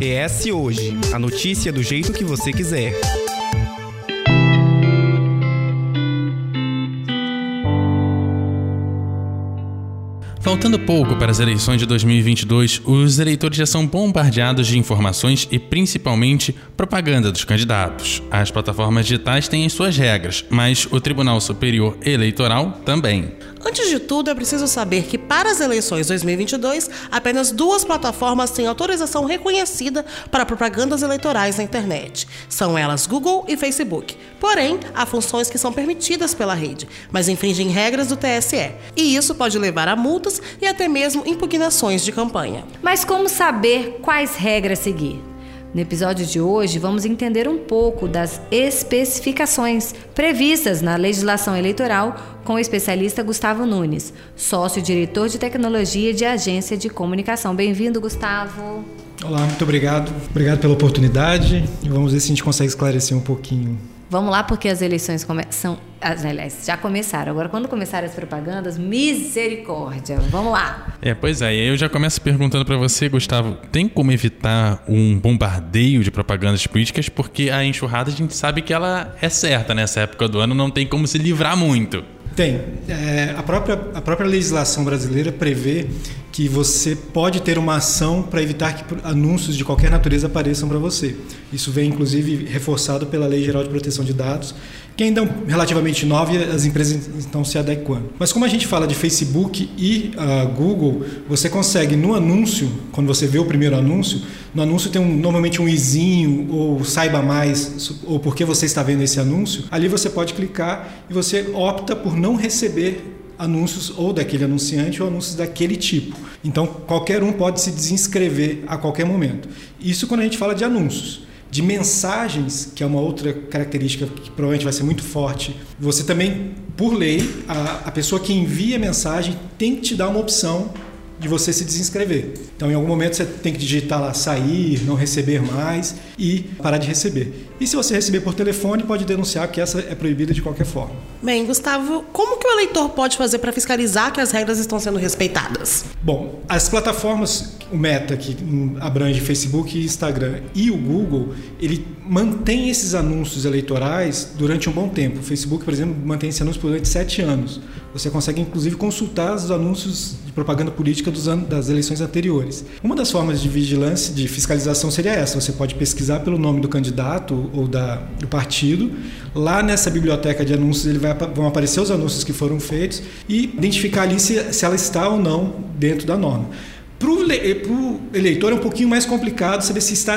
ES Hoje a notícia do jeito que você quiser. Faltando pouco para as eleições de 2022, os eleitores já são bombardeados de informações e principalmente propaganda dos candidatos. As plataformas digitais têm as suas regras, mas o Tribunal Superior Eleitoral também. Antes de tudo, é preciso saber que para as eleições 2022, apenas duas plataformas têm autorização reconhecida para propagandas eleitorais na internet. São elas Google e Facebook. Porém, há funções que são permitidas pela rede, mas infringem regras do TSE. E isso pode levar a multas e até mesmo impugnações de campanha. Mas como saber quais regras seguir? No episódio de hoje, vamos entender um pouco das especificações previstas na legislação eleitoral com o especialista Gustavo Nunes, sócio-diretor de tecnologia de agência de comunicação. Bem-vindo, Gustavo. Olá, muito obrigado. Obrigado pela oportunidade vamos ver se a gente consegue esclarecer um pouquinho Vamos lá, porque as eleições começam. Aliás, já começaram. Agora, quando começarem as propagandas, misericórdia. Vamos lá. É, pois é. E eu já começo perguntando para você, Gustavo: tem como evitar um bombardeio de propagandas políticas? Porque a enxurrada a gente sabe que ela é certa nessa época do ano, não tem como se livrar muito. Tem. É, a, própria, a própria legislação brasileira prevê que você pode ter uma ação para evitar que anúncios de qualquer natureza apareçam para você. Isso vem, inclusive, reforçado pela Lei Geral de Proteção de Dados, que ainda é relativamente nova e as empresas estão se adequando. Mas como a gente fala de Facebook e uh, Google, você consegue no anúncio, quando você vê o primeiro anúncio, no anúncio tem um, normalmente um izinho ou saiba mais ou por que você está vendo esse anúncio. Ali você pode clicar e você opta por não receber anúncios ou daquele anunciante ou anúncios daquele tipo. Então qualquer um pode se desinscrever a qualquer momento. Isso quando a gente fala de anúncios de mensagens, que é uma outra característica que provavelmente vai ser muito forte. Você também, por lei, a, a pessoa que envia mensagem tem que te dar uma opção de você se desinscrever. Então, em algum momento, você tem que digitar lá sair, não receber mais e parar de receber. E se você receber por telefone, pode denunciar que essa é proibida de qualquer forma. Bem, Gustavo, como que o eleitor pode fazer para fiscalizar que as regras estão sendo respeitadas? Bom, as plataformas, o Meta, que abrange Facebook Instagram, e o Google, ele mantém esses anúncios eleitorais durante um bom tempo. O Facebook, por exemplo, mantém esse anúncio durante sete anos. Você consegue, inclusive, consultar os anúncios de propaganda política das eleições anteriores. Uma das formas de vigilância, de fiscalização seria essa. Você pode pesquisar pelo nome do candidato ou da, do partido. Lá nessa biblioteca de anúncios ele vai, vão aparecer os anúncios que foram feitos e identificar ali se, se ela está ou não dentro da norma. Para o eleitor é um pouquinho mais complicado saber se está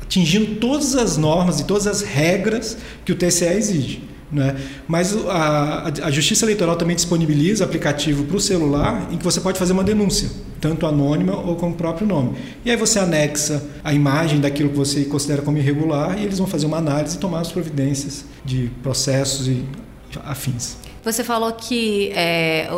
atingindo todas as normas e todas as regras que o TCE exige. Né? Mas a, a, Justiça Eleitoral também disponibiliza aplicativo para o celular em que você pode fazer uma denúncia, tanto anônima ou com o próprio nome. E aí você anexa a imagem daquilo que você considera como irregular e eles vão fazer uma análise e tomar as providências de processos e afins. Você falou que é,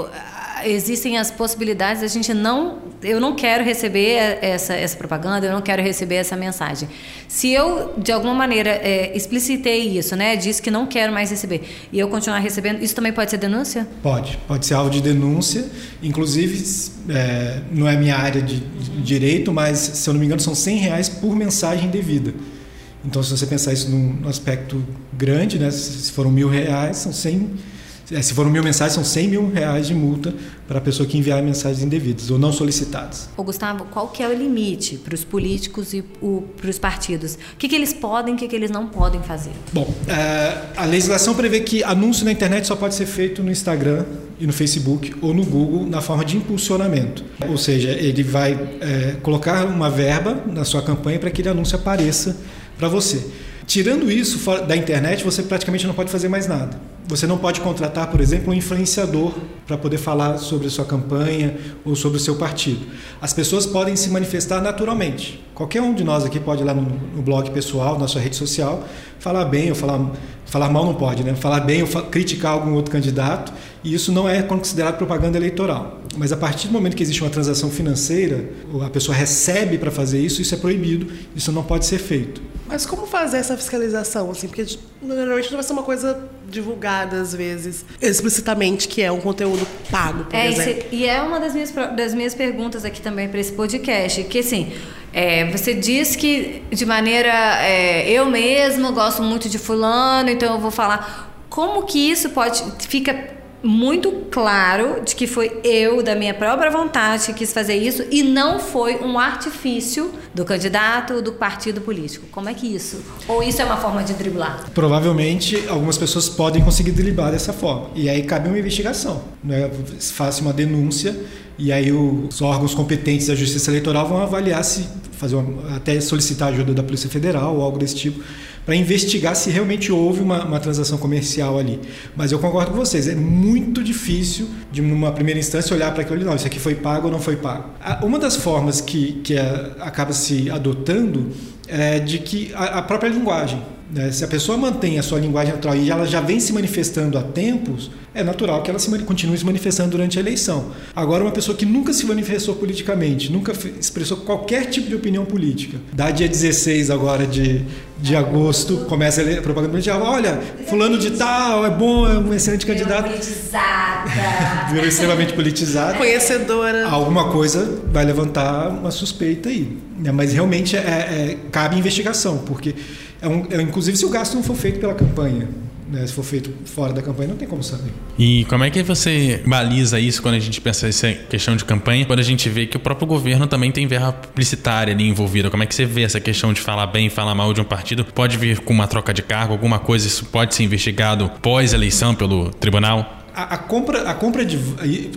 existem as possibilidades a gente não eu não quero receber essa, essa propaganda eu não quero receber essa mensagem. Se eu de alguma maneira é, explicitei isso né disse que não quero mais receber e eu continuar recebendo isso também pode ser denúncia? Pode pode ser alvo de denúncia. Inclusive é, não é minha área de, de direito mas se eu não me engano são 100 reais por mensagem devida. Então se você pensar isso num aspecto grande né se foram mil reais são 100 é, se foram mil mensagens, são 100 mil reais de multa para a pessoa que enviar mensagens indevidas ou não solicitadas. Ô Gustavo, qual que é o limite para os políticos e para os partidos? O que, que eles podem e o que, que eles não podem fazer? Bom, é, a legislação prevê que anúncio na internet só pode ser feito no Instagram e no Facebook ou no Google na forma de impulsionamento. Ou seja, ele vai é, colocar uma verba na sua campanha para que aquele anúncio apareça para você. Tirando isso da internet, você praticamente não pode fazer mais nada. Você não pode contratar, por exemplo, um influenciador para poder falar sobre a sua campanha ou sobre o seu partido. As pessoas podem se manifestar naturalmente. Qualquer um de nós aqui pode ir lá no, no blog pessoal, na sua rede social, falar bem ou falar, falar mal não pode, né? Falar bem ou fa criticar algum outro candidato e isso não é considerado propaganda eleitoral. Mas a partir do momento que existe uma transação financeira, a pessoa recebe para fazer isso, isso é proibido, isso não pode ser feito. Mas como fazer essa fiscalização, assim? Porque normalmente não vai ser uma coisa divulgada, às vezes, explicitamente, que é um conteúdo pago, por é, exemplo. E é uma das minhas, das minhas perguntas aqui também para esse podcast, que assim, é, você diz que de maneira. É, eu mesmo gosto muito de fulano, então eu vou falar. Como que isso pode. fica muito claro de que foi eu, da minha própria vontade, que quis fazer isso e não foi um artifício do candidato do partido político. Como é que isso? Ou isso é uma forma de driblar? Provavelmente algumas pessoas podem conseguir driblar dessa forma. E aí cabe uma investigação. Né? Faça uma denúncia e aí os órgãos competentes da Justiça Eleitoral vão avaliar se fazer uma, até solicitar ajuda da Polícia Federal ou algo desse tipo para investigar se realmente houve uma, uma, transação comercial ali. Mas eu concordo com vocês, é muito difícil de numa primeira instância olhar para aquilo ali, não, isso aqui foi pago ou não foi pago. Uma das formas que, que a, acaba se adotando é de que a, a própria linguagem? Se a pessoa mantém a sua linguagem natural e ela já vem se manifestando há tempos, é natural que ela se continue se manifestando durante a eleição. Agora, uma pessoa que nunca se manifestou politicamente, nunca expressou qualquer tipo de opinião política, dá dia 16 agora de, de agosto, começa a propaganda política, olha, fulano de tal, é bom, é um excelente candidato. Politizada. Virou extremamente politizada. Conhecedora. Alguma coisa vai levantar uma suspeita aí. Né? Mas realmente é, é, cabe investigação, porque é um, é, inclusive, se o gasto não for feito pela campanha. Né? Se for feito fora da campanha, não tem como saber. E como é que você baliza isso quando a gente pensa essa questão de campanha, quando a gente vê que o próprio governo também tem verba publicitária ali envolvida? Como é que você vê essa questão de falar bem, falar mal de um partido? Pode vir com uma troca de cargo, alguma coisa, isso pode ser investigado pós-eleição pelo tribunal? A, a, compra, a compra de.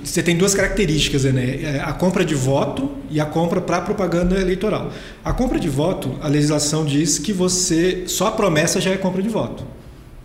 Você tem duas características, né? É, a compra de voto e a compra para propaganda eleitoral. A compra de voto, a legislação diz que você. Só a promessa já é compra de voto.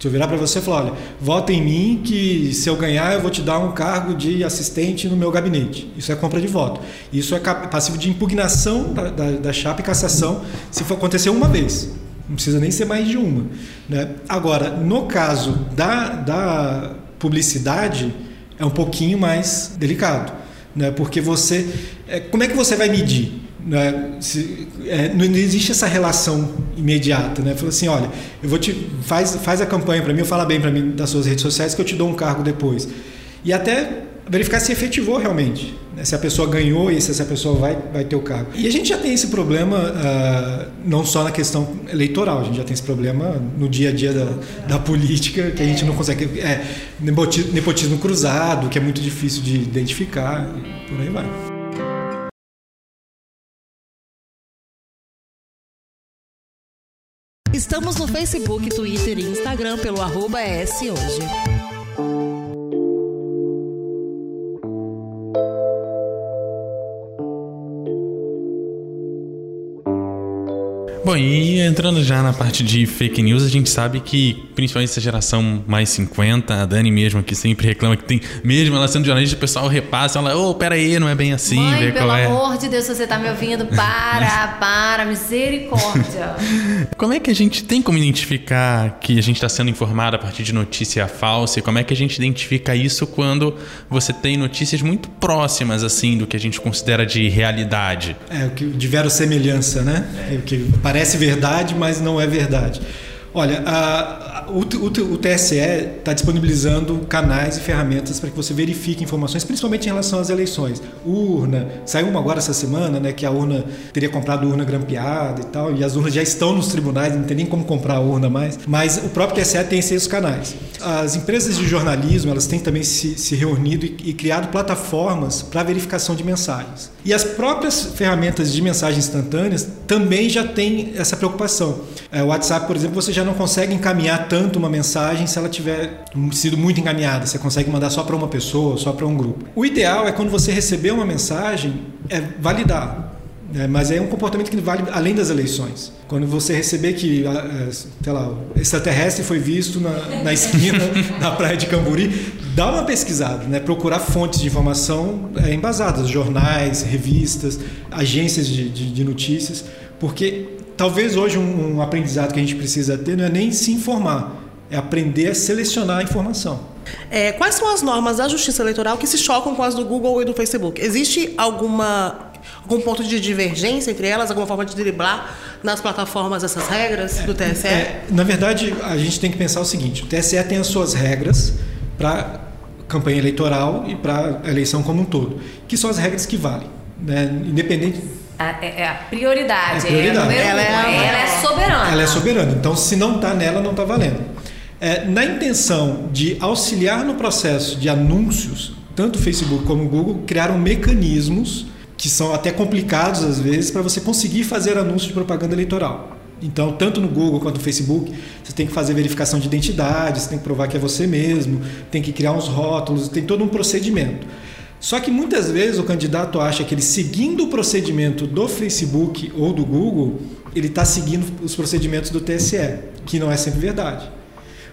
Se eu virar para você e falar, olha, vota em mim que se eu ganhar eu vou te dar um cargo de assistente no meu gabinete. Isso é compra de voto. Isso é passivo de impugnação da, da, da chapa e cassação se for acontecer uma vez. Não precisa nem ser mais de uma. Né? Agora, no caso da, da publicidade é um pouquinho mais delicado, né? Porque você, é, como é que você vai medir? Né? Se, é, não existe essa relação imediata, né? Fala assim, olha, eu vou te faz faz a campanha para mim, fala bem para mim das suas redes sociais que eu te dou um cargo depois. E até verificar se efetivou realmente, né? se a pessoa ganhou e se essa pessoa vai, vai ter o cargo. E a gente já tem esse problema uh, não só na questão eleitoral, a gente já tem esse problema no dia a dia da, da política, que a gente não consegue. É, nepotismo, cruzado, que é muito difícil de identificar, e por aí vai. Estamos no Facebook, Twitter e Instagram pelo arroba hoje. E entrando já na parte de fake news, a gente sabe que, principalmente essa geração mais 50, a Dani mesmo, que sempre reclama que tem, mesmo ela sendo jornalista, o pessoal repassa, ela, ô, oh, peraí, não é bem assim, Mãe, pelo qual é. amor de Deus, se você tá me ouvindo, para, para, misericórdia. Como é que a gente tem como identificar que a gente está sendo informado a partir de notícia falsa? E como é que a gente identifica isso quando você tem notícias muito próximas, assim, do que a gente considera de realidade? É, o que de verossemelhança, né? É. O que parece parece verdade, mas não é verdade. Olha, a, o, o, o, TSE está disponibilizando canais e ferramentas para que você verifique informações, principalmente em relação às eleições. Urna, saiu uma agora essa semana, né, que a urna teria comprado urna grampeada e tal, e as urnas já estão nos tribunais, não tem nem como comprar a urna mais. Mas o próprio TSE tem esses canais. As empresas de jornalismo, elas têm também se, se reunido e, e criado plataformas para verificação de mensagens. E as próprias ferramentas de mensagens instantâneas também já têm essa preocupação. É, o WhatsApp, por exemplo, você já não consegue encaminhar tanto uma mensagem se ela tiver sido muito encaminhada. Você consegue mandar só para uma pessoa, só para um grupo. O ideal é quando você receber uma mensagem, é validar. É, mas é um comportamento que vale além das eleições. Quando você receber que, é, sei lá, extraterrestre foi visto na, na esquina da praia de Camburi, dá uma pesquisada, né? procurar fontes de informação é, embasadas, jornais, revistas, agências de, de, de notícias, porque talvez hoje um, um aprendizado que a gente precisa ter não é nem se informar, é aprender a selecionar a informação. É, quais são as normas da Justiça Eleitoral que se chocam com as do Google e do Facebook? Existe alguma algum ponto de divergência entre elas, alguma forma de driblar nas plataformas essas regras do TSE? É, na verdade, a gente tem que pensar o seguinte: o TSE tem as suas regras para campanha eleitoral e para a eleição como um todo, que são as regras que valem, né? independente é, é a prioridade. É a prioridade. É ela, é, ela é soberana. Ela é soberana. Então, se não está nela, não está valendo. É, na intenção de auxiliar no processo de anúncios, tanto o Facebook como o Google criaram mecanismos que são até complicados às vezes para você conseguir fazer anúncio de propaganda eleitoral. Então, tanto no Google quanto no Facebook, você tem que fazer verificação de identidade, você tem que provar que é você mesmo, tem que criar uns rótulos, tem todo um procedimento. Só que muitas vezes o candidato acha que ele seguindo o procedimento do Facebook ou do Google, ele está seguindo os procedimentos do TSE, que não é sempre verdade.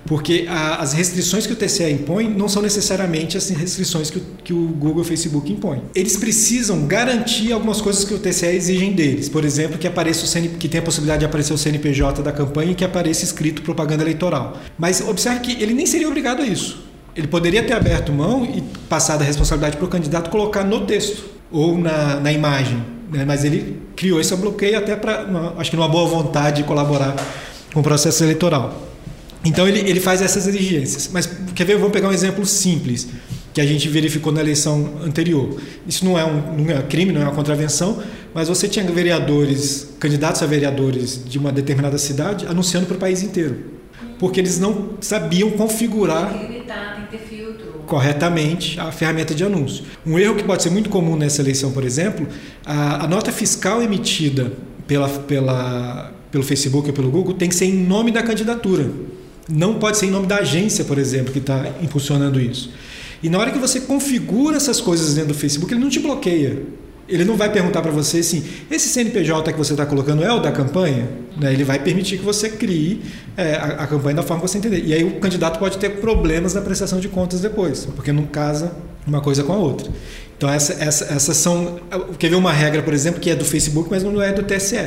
Porque a, as restrições que o TSE impõe não são necessariamente as restrições que o, que o Google e o Facebook impõem. Eles precisam garantir algumas coisas que o TSE exigem deles. Por exemplo, que apareça o CN, que tenha a possibilidade de aparecer o CNPJ da campanha e que apareça escrito propaganda eleitoral. Mas observe que ele nem seria obrigado a isso. Ele poderia ter aberto mão e passado a responsabilidade para o candidato colocar no texto ou na, na imagem. Né? Mas ele criou esse bloqueio até para, acho que numa boa vontade de colaborar com o processo eleitoral. Então ele, ele faz essas exigências. Mas quer ver? Vamos pegar um exemplo simples que a gente verificou na eleição anterior. Isso não é um, não é crime, não é uma contravenção, mas você tinha vereadores, candidatos a vereadores de uma determinada cidade anunciando para o país inteiro porque eles não sabiam configurar corretamente a ferramenta de anúncio. Um erro que pode ser muito comum nessa eleição, por exemplo, a, a nota fiscal emitida pela, pela, pelo Facebook ou pelo Google tem que ser em nome da candidatura. Não pode ser em nome da agência, por exemplo, que está impulsionando isso. E na hora que você configura essas coisas dentro do Facebook, ele não te bloqueia. Ele não vai perguntar para você assim, esse CNPJ que você está colocando é o da campanha? Né? Ele vai permitir que você crie é, a, a, campanha da forma que você entender. E aí o candidato pode ter problemas na prestação de contas depois, porque não casa uma coisa com a outra. Então essa, essa, essas são... Quer ver uma regra, por exemplo, que é do Facebook, mas não é do TSE.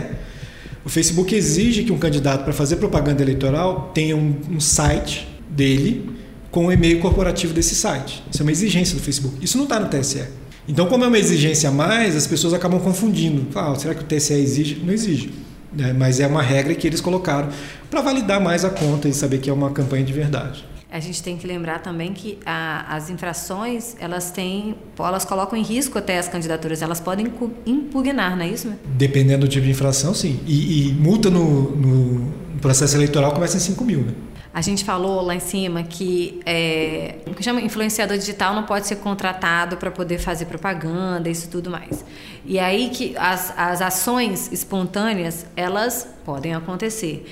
O Facebook exige que um candidato, para fazer propaganda eleitoral, tenha um, um site dele com o e-mail corporativo desse site. Isso é uma exigência do Facebook. Isso não está no TSE. Então, como é uma exigência a mais, as pessoas acabam confundindo. Ah, será que o TSE exige? Não exige. Né? Mas é uma regra que eles colocaram para validar mais a conta e saber que é uma campanha de verdade. A gente tem que lembrar também que a, as infrações elas têm, elas colocam em risco até as candidaturas, elas podem impugnar, não é isso? Dependendo do tipo de infração, sim. E, e multa no, no, processo eleitoral começa em 5 mil, né? A gente falou lá em cima que é, o que chama influenciador digital não pode ser contratado para poder fazer propaganda, isso tudo mais. E aí que as, as ações espontâneas elas podem acontecer.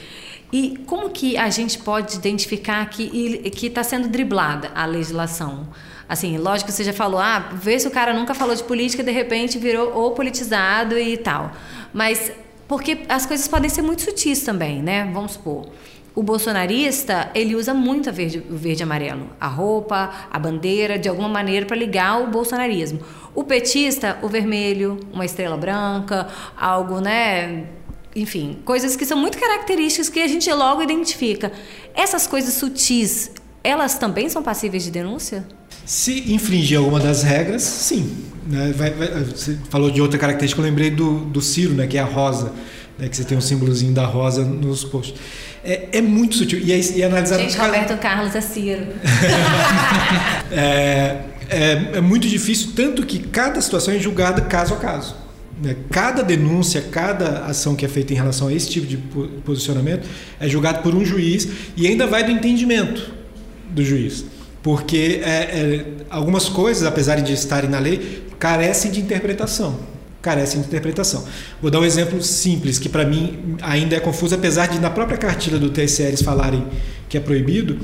E como que a gente pode identificar que está sendo driblada a legislação? Assim, lógico que você já falou, ah, vê se o cara nunca falou de política, de repente virou ou politizado e tal. Mas porque as coisas podem ser muito sutis também, né? Vamos supor. O bolsonarista, ele usa muito o verde e amarelo. A roupa, a bandeira, de alguma maneira, para ligar o bolsonarismo. O petista, o vermelho, uma estrela branca, algo, né? Enfim, coisas que são muito características que a gente logo identifica. Essas coisas sutis, elas também são passíveis de denúncia? Se infringir alguma das regras, sim. Né? Você falou de outra característica, eu lembrei do, do Ciro, né? que é a rosa, né? que você tem um símbolozinho da rosa nos posts é, é muito sutil. E, é, e é analisado. Gente, Roberto Carlos é Ciro. é, é, é, muito difícil, tanto que cada situação é julgada caso a caso. Né? Cada denúncia, cada ação que é feita em relação a esse tipo de posicionamento é julgado por um juiz e ainda vai do entendimento do juiz. Porque é, é, algumas coisas, apesar de estarem na lei, carecem de interpretação carecem de interpretação. Vou dar um exemplo simples, que para mim ainda é confuso, apesar de na própria cartilha do TSE eles falarem que é proibido.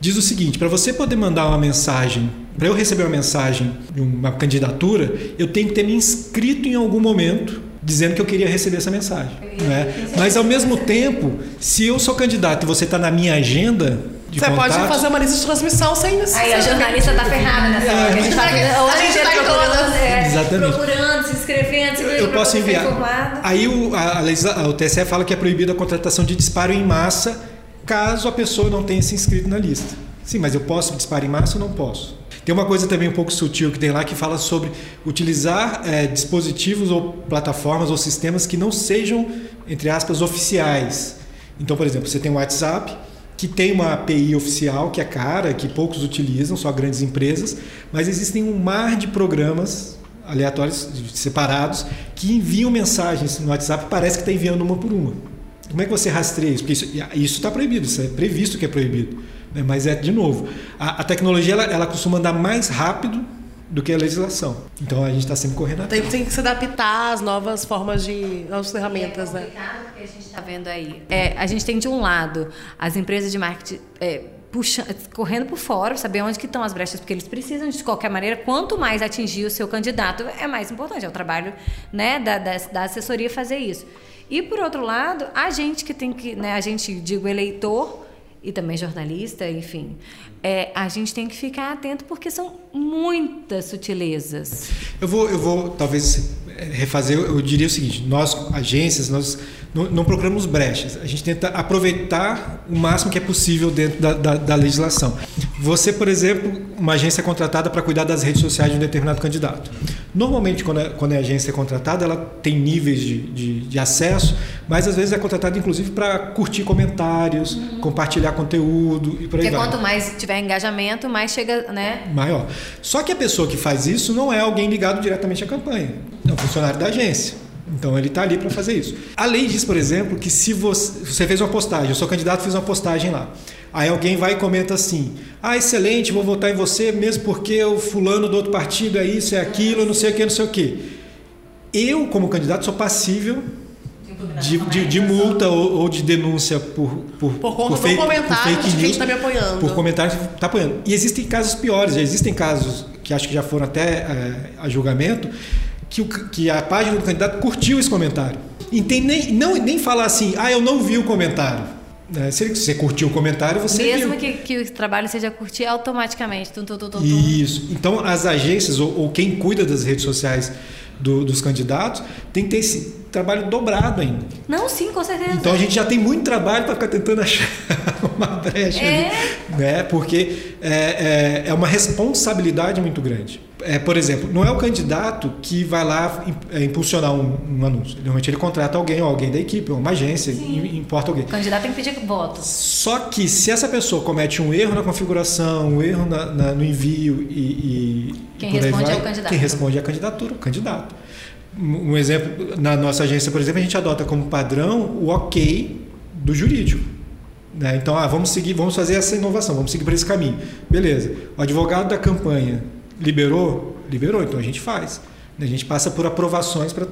Diz o seguinte: para você poder mandar uma mensagem, para eu receber uma mensagem de uma candidatura, eu tenho que ter me inscrito em algum momento dizendo que eu queria receber essa mensagem. Né? Mas ao mesmo tempo, se eu sou candidato e você está na minha agenda, você contato. pode fazer uma lista de transmissão sem Aí a jornalista tá ferrada nessa é. hora. A gente tá, a gente tá procurando, é, Exatamente. procurando, se inscrevendo, se Eu, eu posso enviar. Aí o, a, a, o TSE fala que é proibida a contratação de disparo em massa caso a pessoa não tenha se inscrito na lista. Sim, mas eu posso disparar em massa ou não posso? Tem uma coisa também um pouco sutil que tem lá que fala sobre utilizar é, dispositivos ou plataformas ou sistemas que não sejam, entre aspas, oficiais. Então, por exemplo, você tem o WhatsApp, que tem uma API oficial que é cara, que poucos utilizam, só grandes empresas, mas existem um mar de programas aleatórios, separados, que enviam mensagens no WhatsApp parece que está enviando uma por uma. Como é que você rastreia isso? Porque isso está proibido, isso é previsto que é proibido. Né? Mas é, de novo, a, a tecnologia ela, ela costuma andar mais rápido do que a legislação. Então a gente está sempre correndo atrás. Tem, tem, que se adaptar às novas formas de. às ferramentas, é né? porque a gente está vendo aí. É, a gente tem de um lado as empresas de marketing. É, puxando, correndo por fora, saber onde que estão as brechas, porque eles precisam de qualquer maneira, quanto mais atingir o seu candidato, é mais importante, é o trabalho né, da, da, da assessoria fazer isso. E por outro lado, a gente que tem que, né, a gente, digo, eleitor, e também jornalista, enfim, é, a gente tem que ficar atento porque são muitas sutilezas. Eu vou, eu vou talvez refazer. Eu diria o seguinte: nós agências, nós não, não procuramos brechas. A gente tenta aproveitar o máximo que é possível dentro da, da, da legislação. Você, por exemplo, uma agência é contratada para cuidar das redes sociais de um determinado candidato. Normalmente, quando, a, quando a agência é contratada, ela tem níveis de, de, de acesso, mas às vezes é contratada inclusive para curtir comentários, uhum. compartilhar conteúdo e por aí Porque vai. quanto mais tiver engajamento, mais chega, né? Maior. Só que a pessoa que faz isso não é alguém ligado diretamente à campanha, é um funcionário da agência. Então ele está ali para fazer isso. A lei diz, por exemplo, que se você, você fez uma postagem, eu sou candidato, fiz uma postagem lá. Aí alguém vai e comenta assim: Ah, excelente, vou votar em você, mesmo porque o fulano do outro partido é isso, é aquilo, não sei o que, não sei o que. Eu, como candidato, sou passível de, de, de multa ou, ou, de denúncia por, por, por conta por fake, do comentário por fake news, está me apoiando. Por que está apoiando. E existem casos piores, já existem casos que acho que já foram até é, a julgamento, que, o, que a página do candidato curtiu esse comentário. E tem nem, não, nem falar assim, ah, eu não vi o comentário. É, se você curtiu o comentário, você Mesmo viu. Que, que o trabalho seja curtir automaticamente. Tum, tum, tum, tum. Isso. Então, as agências ou, ou quem cuida das redes sociais do, dos candidatos tem que ter esse trabalho dobrado ainda. Não, sim, com certeza. Então a gente já tem muito trabalho para ficar tentando achar uma brecha é. ali, né? Porque é, é, é uma responsabilidade muito grande é, por exemplo, não é o candidato que vai lá é, impulsionar um, um, anúncio. Normalmente ele contrata alguém, ou alguém da equipe, ou uma agência, Sim. importa alguém. O candidato tem que pedir voto. Só que se essa pessoa comete um erro na configuração, um erro na, na, no envio e, e quem responde vai, é o candidato. Quem responde é a candidatura, o candidato. Um exemplo, na nossa agência, por exemplo, a gente adota como padrão o ok do jurídico. Né? Então, ah, vamos seguir, vamos fazer essa inovação, vamos seguir por esse caminho. Beleza. O advogado da campanha Liberou? Liberou, então a gente faz. A gente passa por aprovações para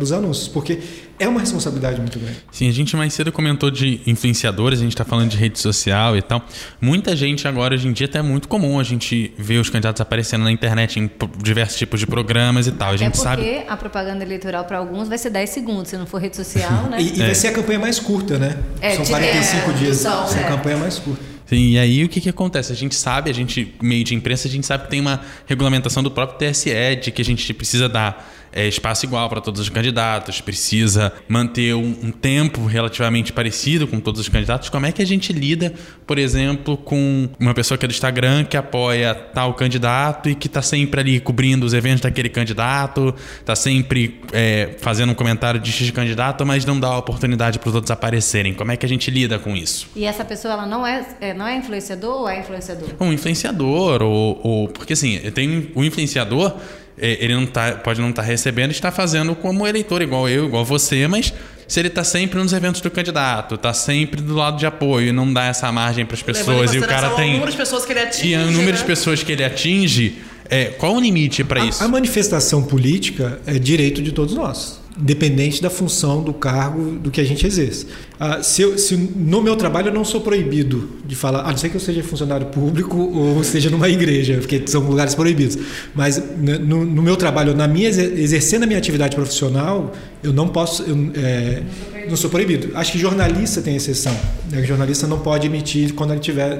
os anúncios, porque é uma responsabilidade muito grande. Sim, a gente mais cedo comentou de influenciadores, a gente está falando de rede social e tal. Muita gente agora, hoje em dia, até é muito comum a gente ver os candidatos aparecendo na internet em diversos tipos de programas e tal. A gente é porque sabe... a propaganda eleitoral para alguns vai ser 10 segundos, se não for rede social, né? e, e é. vai ser a campanha mais curta, né? É, São 45 é, dias. São, é. a campanha mais curta. Sim, e aí o que, que acontece? A gente sabe, a gente, meio de imprensa, a gente sabe que tem uma regulamentação do próprio TSE de que a gente precisa dar é, espaço igual para todos os candidatos, precisa manter um, um, tempo relativamente parecido com todos os candidatos. Como é que a gente lida, por exemplo, com uma pessoa que é do Instagram que apoia tal candidato e que está sempre ali cobrindo os eventos daquele candidato, está sempre é, fazendo um comentário de X candidato, mas não dá a oportunidade para os outros aparecerem? Como é que a gente lida com isso? E essa pessoa ela não é, é não é influenciador ou é influenciador? Um influenciador, ou, ou porque assim, tem o influenciador é, ele não tá, pode não estar tá recebendo, está fazendo como eleitor, igual eu, igual você, mas se ele está sempre nos eventos do candidato, está sempre do lado de apoio e não dá essa margem para as pessoas e o cara tem o número de pessoas que ele atinge, e o número né? de pessoas que ele atinge, é, qual o limite para isso? A manifestação política é direito de todos nós independente da função do cargo do que a gente exerce. Ah, se, eu, se, no meu trabalho eu não sou proibido de falar, a não ser que eu seja funcionário público ou seja numa igreja, porque são lugares proibidos. Mas né, no, no meu trabalho, na minha exercendo a minha atividade profissional, eu não posso, eu, é, não sou proibido. Acho que jornalista tem exceção. Né? O jornalista não pode emitir quando ele estiver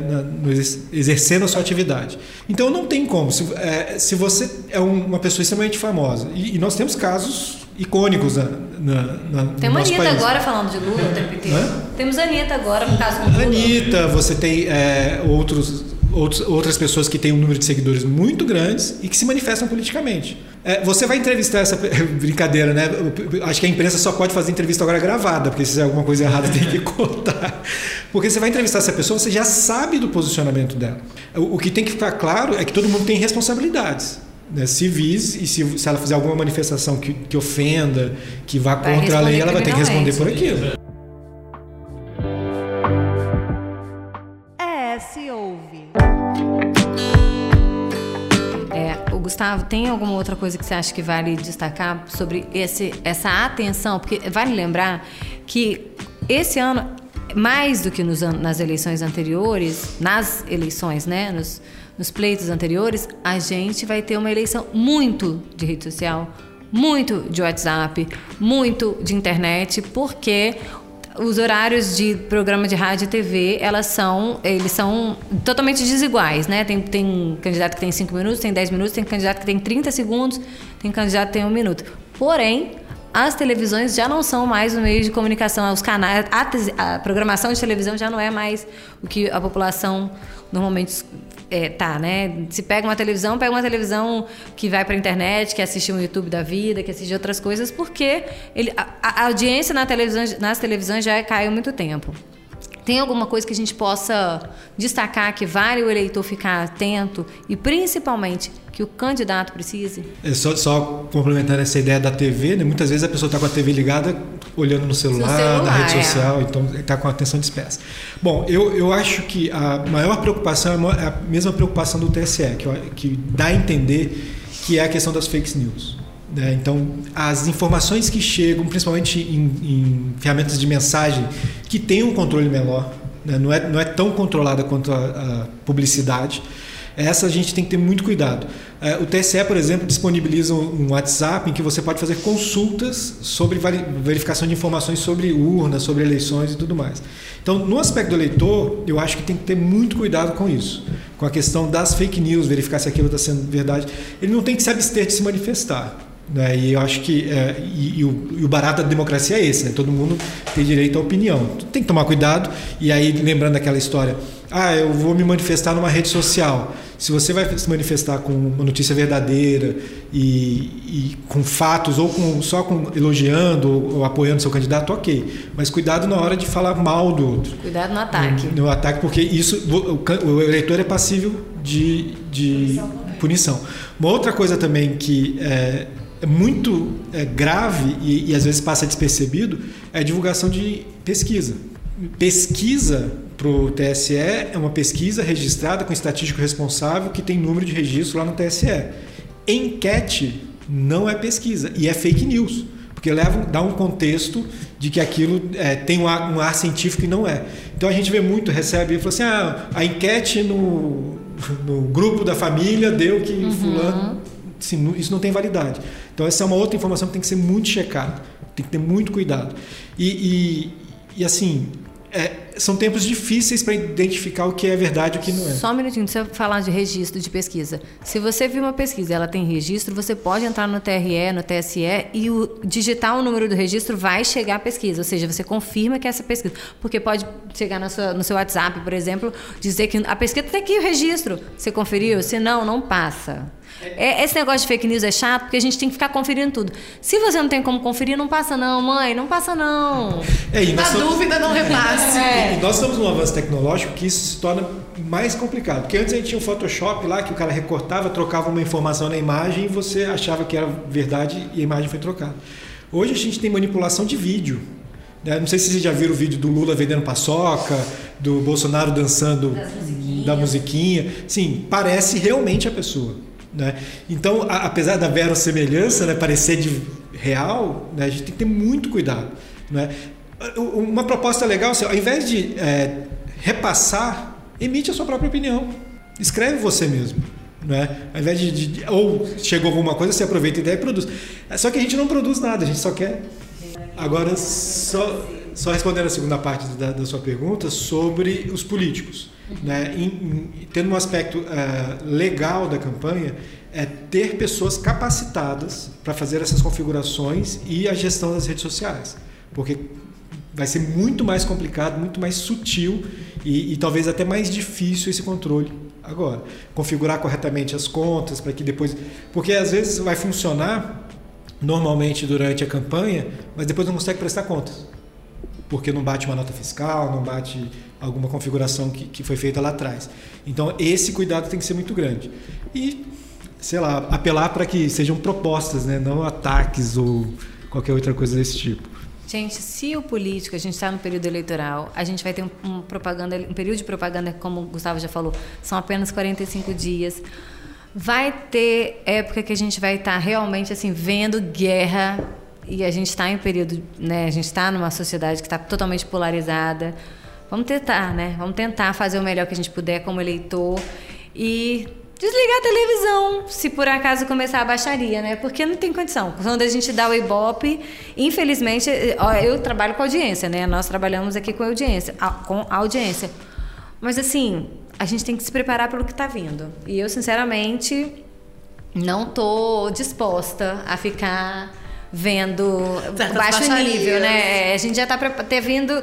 exercendo a sua atividade. Então não tem como. Se, é, se você é uma pessoa extremamente famosa e, e nós temos casos icônicos na, na, na Tem uma Anitta país. agora falando de Lula o tempo inteiro. Temos a Anitta agora, no caso com Lula. Anitta, você tem é, outros, outros, outras pessoas que têm um número de seguidores muito grandes e que se manifestam politicamente. É, você vai entrevistar essa brincadeira, né? Acho que a imprensa só pode fazer entrevista agora gravada, porque se fizer alguma coisa errada tem que cortar. Porque você vai entrevistar essa pessoa, você já sabe do posicionamento dela. O, o que tem que ficar claro é que todo mundo tem responsabilidades. Né, civis e se, se ela fizer alguma manifestação que, que ofenda, que vá Vai contra a lei, ela vai ter que responder por aquilo. É, se ouve. É, o Gustavo, tem alguma outra coisa que você acha que vale destacar sobre esse, essa atenção? Porque vale lembrar que esse ano, mais do que nos, nas eleições anteriores, nas eleições, né, nos, nos pleitos anteriores, a gente vai ter uma eleição muito de rede social, muito de WhatsApp, muito de internet, porque os horários de programa de rádio e TV, elas são, eles são totalmente desiguais, né? Tem, tem candidato que tem 5 minutos, tem 10 minutos, tem candidato que tem 30 segundos, tem candidato que tem 1 um minuto. Porém, as televisões já não são mais o meio de comunicação, os canais, a, a programação de televisão já não é mais o que a população normalmente é, tá, né? Se pega uma televisão, pega uma televisão que vai para internet, que assiste um YouTube da vida, que assiste outras coisas, porque ele, a, a audiência na televisão, nas televisões já caiu muito tempo. Tem alguma coisa que a gente possa destacar que vale o eleitor ficar atento e principalmente que o candidato precise? É só, só complementando essa ideia da TV, né? muitas vezes a pessoa está com a TV ligada, olhando no celular, celular, na rede é. social, então está com a atenção dispersa. Bom, eu, eu acho que a maior preocupação é a é mesma preocupação do TSE, que, que dá a entender que é a questão das fake news. Né? Então, as informações que chegam, principalmente em, em ferramentas de mensagem, que têm um controle menor, né? não, é, não é tão controlada quanto a, a publicidade, essa a gente tem que ter muito cuidado. É, O TSE, por exemplo, disponibiliza um WhatsApp em que você pode fazer consultas sobre verificação de informações sobre urnas, sobre eleições e tudo mais. Então, no aspecto do eleitor, eu acho que tem que ter muito cuidado com isso, com a questão das fake news, verificar se aquilo está sendo verdade. Ele não tem que se abster de se manifestar. Né? E eu acho que é, e, e o, e o barato da democracia é esse, né? todo mundo tem direito à opinião. Tem que tomar cuidado. E aí, lembrando daquela história, ah, eu vou me manifestar numa rede social. Se você vai se manifestar com uma notícia verdadeira e, e com fatos ou com, só com elogiando ou, ou apoiando seu candidato, ok. Mas cuidado na hora de falar mal do outro Cuidado no ataque. no ataque, porque isso o, o eleitor é passível de, de punição. Uma outra coisa também que é muito é, grave e, e às vezes passa despercebido é a divulgação de pesquisa. Pesquisa para o TSE é uma pesquisa registrada com estatístico responsável que tem número de registro lá no TSE. Enquete não é pesquisa e é fake news. Porque leva, dá um contexto de que aquilo é, tem um ar, um ar científico e não é. Então a gente vê muito, recebe, fala assim, ah, a enquete no, no grupo da família deu que fulano. Isso não tem validade. Então essa é uma outra informação que tem que ser muito checada. Tem que ter muito cuidado. E, e, e, assim, é, são tempos difíceis para identificar o que é verdade e o que não é. Só um minutinho, você falar de registro de pesquisa. Se você viu uma pesquisa ela tem registro, você pode entrar no TRE, no TSE e o, digitar o número do registro vai chegar a pesquisa. Ou seja, você confirma que é essa pesquisa. Porque pode chegar sua- no seu WhatsApp, por exemplo, dizer que a pesquisa tem aqui o registro. Você conferiu? Se não, não passa. É, esse negócio de fake news é chato porque a gente tem que ficar conferindo tudo. Se você não tem como conferir, não passa não, mãe, não passa não. É, Na estamos- dúvida, não repasse. E nós estamos num avanço tecnológico que isso se torna mais complicado. Porque antes a gente tinha o Photoshop lá, que o cara recortava, trocava uma informação na imagem e você achava que era verdade e a imagem foi trocada. Hoje a gente tem manipulação de vídeo. né? Não sei se vocês já viram o vídeo do Lula vendendo paçoca, do Bolsonaro dançando da musiquinha. Sim, parece realmente a pessoa. Né? Então, a- apesar da verossemelhança né, parecer de real, né, a gente tem que ter muito cuidado. Né? Uma proposta legal, assim, ao invés de é, repassar, emite a sua própria opinião. Escreve você mesmo. Né? Ao invés de, de- Ou chegou alguma coisa, você aproveita a ideia e produz. É, Só que a gente não produz nada, a gente só quer. Agora, só, só respondendo a segunda parte da, da sua pergunta sobre os políticos. Né, em, em, tendo um aspecto uh, legal da campanha, é ter pessoas capacitadas para fazer essas configurações e a gestão das redes sociais. Porque vai ser muito mais complicado, muito mais sutil e, e talvez até mais difícil esse controle agora. Configurar corretamente as contas para que depois. Porque às vezes vai funcionar normalmente durante a campanha, mas depois não consegue prestar contas. Porque não bate uma nota fiscal, não bate alguma configuração que, que foi feita lá atrás. Então, esse cuidado tem que ser muito grande. E, sei lá, apelar para que sejam propostas, né? não ataques ou qualquer outra coisa desse tipo. Gente, se o político, a gente está no período eleitoral, a gente vai ter um, um, propaganda, um período de propaganda, como o Gustavo já falou, são apenas 45 dias. Vai ter época que a gente vai estar tá realmente assim vendo guerra e a gente está em período, né? A gente está numa sociedade que está totalmente polarizada. Vamos tentar, né? Vamos tentar fazer o melhor que a gente puder como eleitor e desligar a televisão, se por acaso começar a baixaria, né? Porque não tem condição. Quando a gente dá o Ibope, infelizmente, ó, eu trabalho com audiência, né? Nós trabalhamos aqui com audiência, com audiência. Mas assim, a gente tem que se preparar para o que está vindo. E eu, sinceramente, não tô disposta a ficar vendo Certas baixo nível, né? A gente já está ter vindo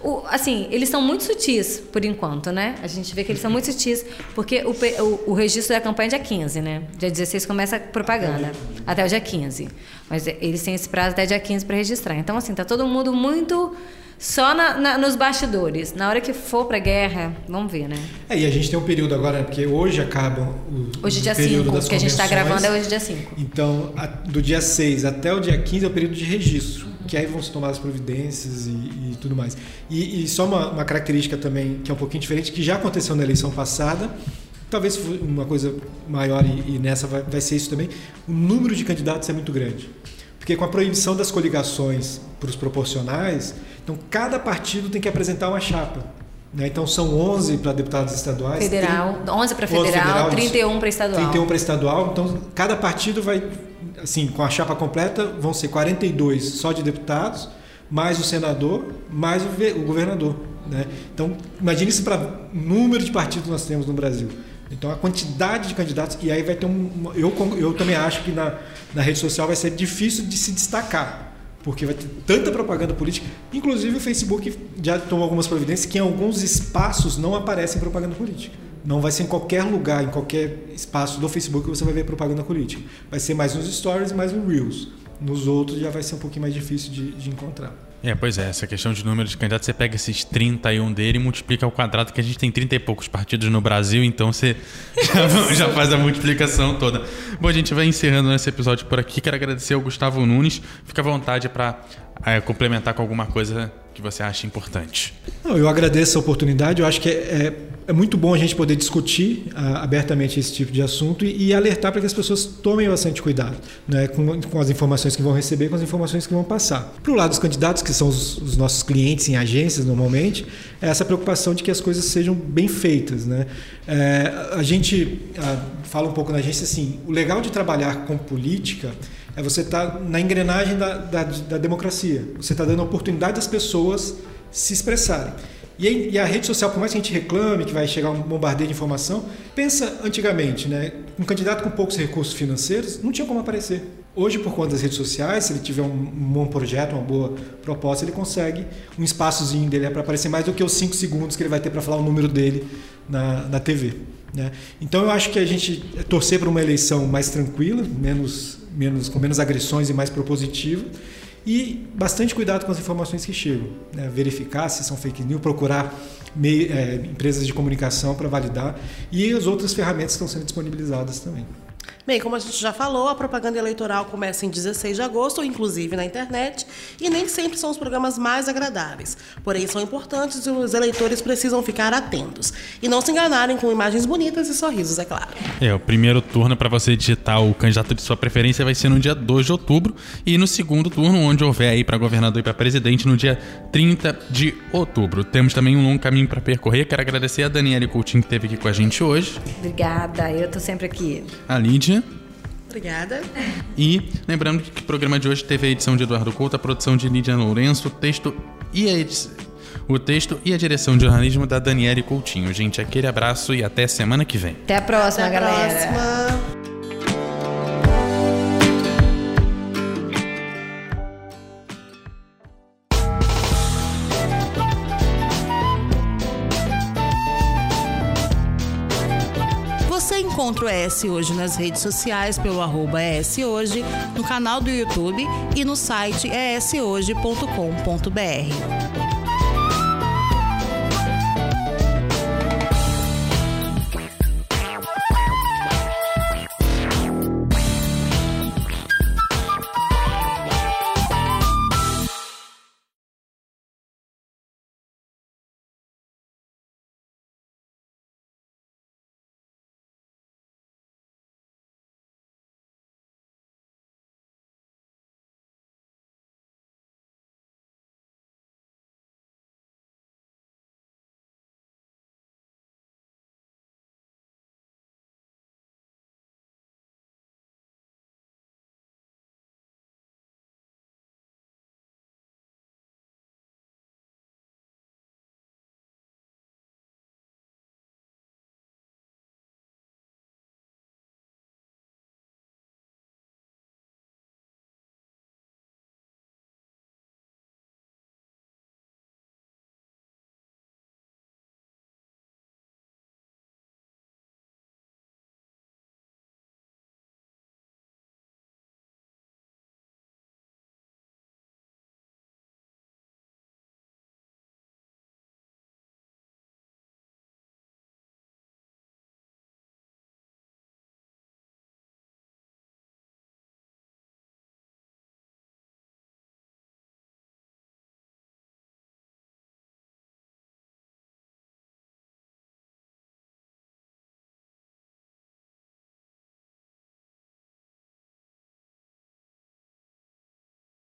o, assim, eles são muito sutis, por enquanto, né? A gente vê que eles são muito sutis, porque o, o, o registro da campanha é dia 15, né? Dia 16 começa a propaganda, até o dia 15. Mas eles têm esse prazo até dia 15 para registrar. Então, assim, tá todo mundo muito só na, na, nos bastidores. Na hora que for para guerra, vamos ver, né? É, e a gente tem um período agora, porque hoje acaba o, hoje o dia 5, que a gente está gravando é hoje dia 5. Então, a, do dia 6 até o dia 15 é o período de registro que aí vão se tomar as providências e, e tudo mais. E, e só uma, uma, característica também que é um pouquinho diferente, que já aconteceu na eleição passada, talvez uma coisa maior e, e nessa vai, vai ser isso também, o número de candidatos é muito grande. Porque com a proibição das coligações para os proporcionais, então cada partido tem que apresentar uma chapa. Né? Então são 11 para deputados estaduais. Federal, 11 para federal, 11 federal 31 para estadual. 31 para estadual. Então cada partido vai assim, com a chapa completa, vão ser 42 só de deputados, mais o senador, mais o, o governador. Né? Então, imagine isso para o número de partidos nós temos no Brasil. Então, a quantidade de candidatos, e aí vai ter um. Eu, eu também acho que na, na rede social vai ser difícil de se destacar, porque vai ter tanta propaganda política. Inclusive, o Facebook já tomou algumas providências que em alguns espaços não aparecem propaganda política. Não vai ser em qualquer lugar, em qualquer espaço do Facebook que você vai ver propaganda política. Vai ser mais nos stories, mais nos reels. Nos outros já vai ser um pouquinho mais difícil de, de encontrar. É, pois é, essa questão de número de candidatos, você pega esses 31 dele e multiplica ao quadrado, que a gente tem 30 e poucos partidos no Brasil, então você já, já faz a multiplicação toda. Bom, a gente vai encerrando esse episódio por aqui. Quero agradecer ao Gustavo Nunes. Fica à vontade para é, complementar com alguma coisa que você acha importante. Não, eu agradeço a oportunidade. Eu acho que é, é, é muito bom a gente poder discutir uh, abertamente esse tipo de assunto e, e alertar para que as pessoas tomem bastante cuidado né, com, com, as informações que vão receber, com as informações que vão passar. Para o lado dos candidatos, que são os, os, nossos clientes em agências normalmente, é essa preocupação de que as coisas sejam bem feitas. Né? É, a gente uh, fala um pouco na agência assim: o legal de trabalhar com política é você estar tá na engrenagem da, da, da democracia. Você está dando a oportunidade das pessoas se expressarem. E, e, a rede social, por mais que a gente reclame que vai chegar um bombardeio de informação, pensa antigamente, né? Um candidato com poucos recursos financeiros não tinha como aparecer. Hoje, por conta das redes sociais, se ele tiver um, bom projeto, uma boa proposta, ele consegue um espaçozinho dele para aparecer mais do que os cinco segundos que ele vai ter para falar o número dele na, na TV. Né? Então, eu acho que a gente torcer para uma eleição mais tranquila, menos menos, com menos agressões e mais propositiva. E bastante cuidado com as informações que chegam. Né? Verificar se são fake news, procurar é, empresas de comunicação para validar e as outras ferramentas que estão sendo disponibilizadas também. Bem, como a gente já falou, a propaganda eleitoral começa em 16 de agosto, inclusive na internet, e nem sempre são os programas mais agradáveis. Porém, são importantes e os eleitores precisam ficar atentos. E não se enganarem com imagens bonitas e sorrisos, é claro. É, o primeiro turno para você digitar o candidato de sua preferência vai ser no dia 2 de outubro, e no segundo turno, onde houver aí para governador e para presidente, no dia 30 de outubro. Temos também um longo caminho para percorrer. Quero agradecer a Daniela Coutinho que esteve aqui com a gente hoje. Obrigada, eu tô sempre aqui. A Lídia. Obrigada. E lembrando que o programa de hoje teve a edição de Eduardo Couto, a produção de Lídia Lourenço, o texto e a edição O texto e a direção de jornalismo da Daniele Coutinho. Gente, aquele abraço e até semana que vem. Até a próxima, Até a galera. próxima. Você encontra o ES Hoje nas redes sociais pelo arroba ES Hoje, no canal do YouTube e no site eshoje.com.br.